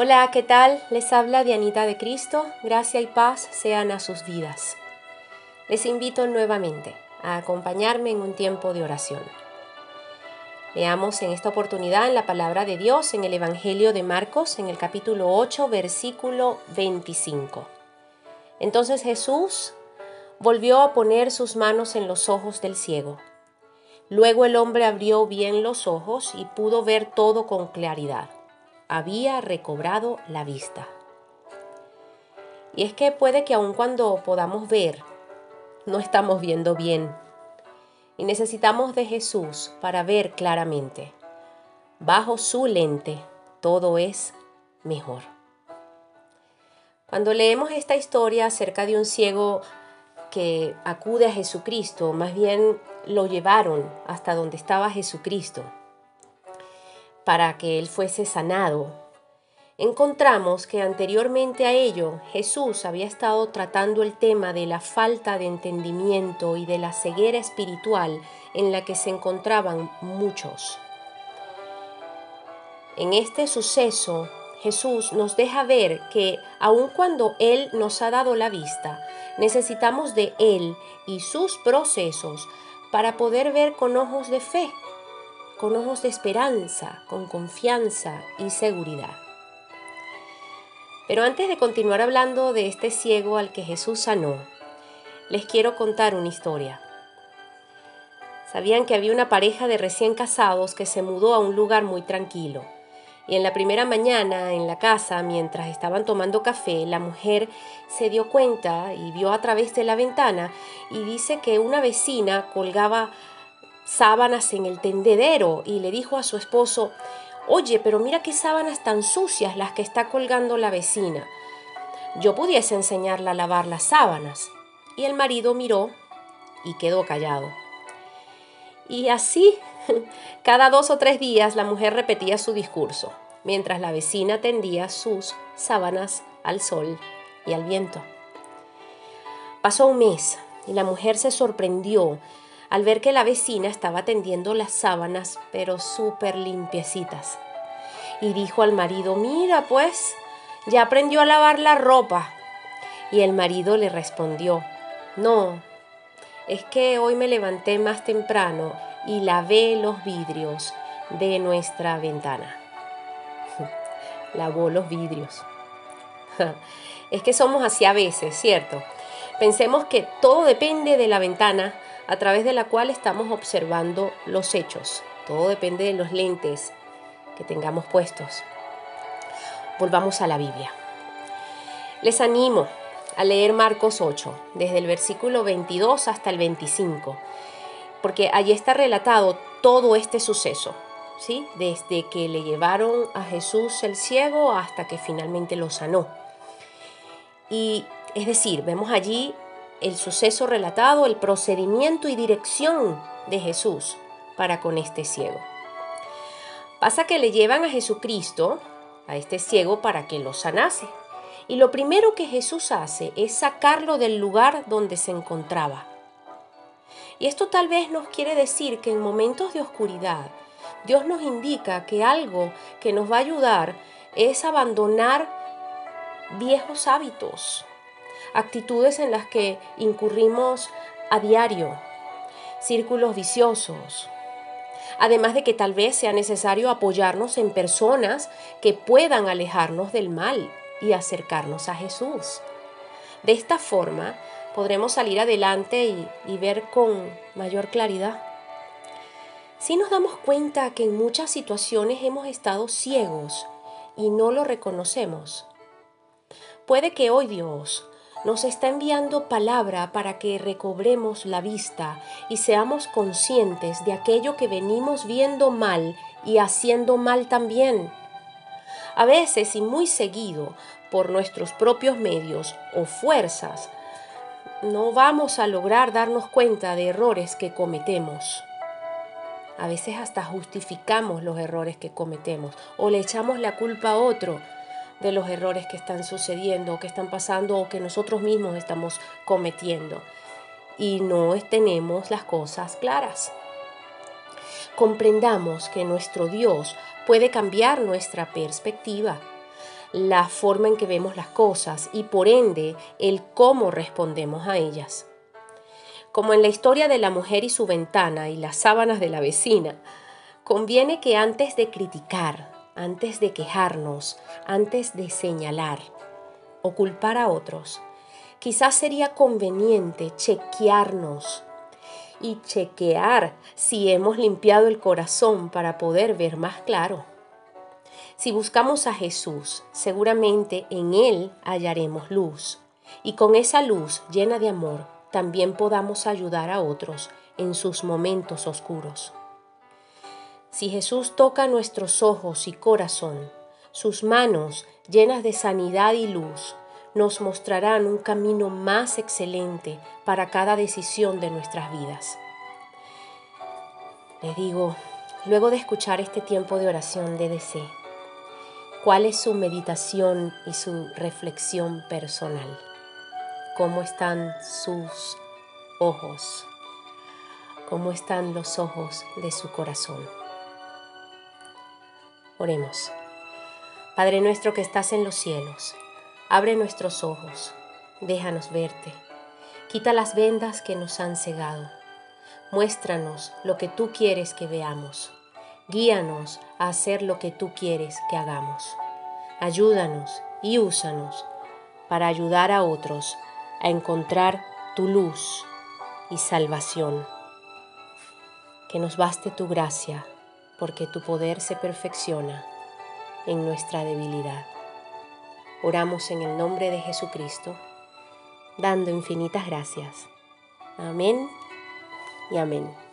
Hola, ¿qué tal? Les habla Dianita de Cristo. Gracia y paz sean a sus vidas. Les invito nuevamente a acompañarme en un tiempo de oración. Leamos en esta oportunidad en la palabra de Dios en el Evangelio de Marcos, en el capítulo 8, versículo 25. Entonces Jesús volvió a poner sus manos en los ojos del ciego. Luego el hombre abrió bien los ojos y pudo ver todo con claridad había recobrado la vista. Y es que puede que aun cuando podamos ver, no estamos viendo bien. Y necesitamos de Jesús para ver claramente. Bajo su lente todo es mejor. Cuando leemos esta historia acerca de un ciego que acude a Jesucristo, más bien lo llevaron hasta donde estaba Jesucristo para que él fuese sanado, encontramos que anteriormente a ello Jesús había estado tratando el tema de la falta de entendimiento y de la ceguera espiritual en la que se encontraban muchos. En este suceso, Jesús nos deja ver que aun cuando Él nos ha dado la vista, necesitamos de Él y sus procesos para poder ver con ojos de fe con ojos de esperanza, con confianza y seguridad. Pero antes de continuar hablando de este ciego al que Jesús sanó, les quiero contar una historia. Sabían que había una pareja de recién casados que se mudó a un lugar muy tranquilo. Y en la primera mañana, en la casa, mientras estaban tomando café, la mujer se dio cuenta y vio a través de la ventana y dice que una vecina colgaba sábanas en el tendedero y le dijo a su esposo, Oye, pero mira qué sábanas tan sucias las que está colgando la vecina. Yo pudiese enseñarla a lavar las sábanas. Y el marido miró y quedó callado. Y así, cada dos o tres días la mujer repetía su discurso, mientras la vecina tendía sus sábanas al sol y al viento. Pasó un mes y la mujer se sorprendió al ver que la vecina estaba tendiendo las sábanas, pero súper limpiecitas. Y dijo al marido, mira pues, ya aprendió a lavar la ropa. Y el marido le respondió, no, es que hoy me levanté más temprano y lavé los vidrios de nuestra ventana. Lavó los vidrios. es que somos así a veces, ¿cierto? Pensemos que todo depende de la ventana a través de la cual estamos observando los hechos. Todo depende de los lentes que tengamos puestos. Volvamos a la Biblia. Les animo a leer Marcos 8, desde el versículo 22 hasta el 25, porque allí está relatado todo este suceso, ¿sí? Desde que le llevaron a Jesús el ciego hasta que finalmente lo sanó. Y es decir, vemos allí el suceso relatado, el procedimiento y dirección de Jesús para con este ciego. Pasa que le llevan a Jesucristo, a este ciego, para que lo sanase. Y lo primero que Jesús hace es sacarlo del lugar donde se encontraba. Y esto tal vez nos quiere decir que en momentos de oscuridad, Dios nos indica que algo que nos va a ayudar es abandonar viejos hábitos, actitudes en las que incurrimos a diario, círculos viciosos. Además de que tal vez sea necesario apoyarnos en personas que puedan alejarnos del mal y acercarnos a Jesús. De esta forma podremos salir adelante y, y ver con mayor claridad. Si nos damos cuenta que en muchas situaciones hemos estado ciegos y no lo reconocemos. Puede que hoy Dios nos está enviando palabra para que recobremos la vista y seamos conscientes de aquello que venimos viendo mal y haciendo mal también. A veces y muy seguido, por nuestros propios medios o fuerzas, no vamos a lograr darnos cuenta de errores que cometemos. A veces hasta justificamos los errores que cometemos o le echamos la culpa a otro de los errores que están sucediendo o que están pasando o que nosotros mismos estamos cometiendo. Y no tenemos las cosas claras. Comprendamos que nuestro Dios puede cambiar nuestra perspectiva. la forma en que vemos las cosas y por ende el cómo respondemos a ellas. Como en la historia de la mujer y su ventana y las sábanas de la vecina, conviene que antes de criticar, antes de quejarnos, antes de señalar o culpar a otros, quizás sería conveniente chequearnos y chequear si hemos limpiado el corazón para poder ver más claro. Si buscamos a Jesús, seguramente en Él hallaremos luz, y con esa luz llena de amor también podamos ayudar a otros en sus momentos oscuros. Si Jesús toca nuestros ojos y corazón, sus manos llenas de sanidad y luz nos mostrarán un camino más excelente para cada decisión de nuestras vidas. Le digo, luego de escuchar este tiempo de oración de deseo, cuál es su meditación y su reflexión personal, cómo están sus ojos, cómo están los ojos de su corazón. Oremos. Padre nuestro que estás en los cielos, abre nuestros ojos, déjanos verte, quita las vendas que nos han cegado, muéstranos lo que tú quieres que veamos Guíanos a hacer lo que tú quieres que hagamos. Ayúdanos y úsanos para ayudar a otros a encontrar tu luz y salvación. Que nos baste tu gracia, porque tu poder se perfecciona en nuestra debilidad. Oramos en el nombre de Jesucristo, dando infinitas gracias. Amén y amén.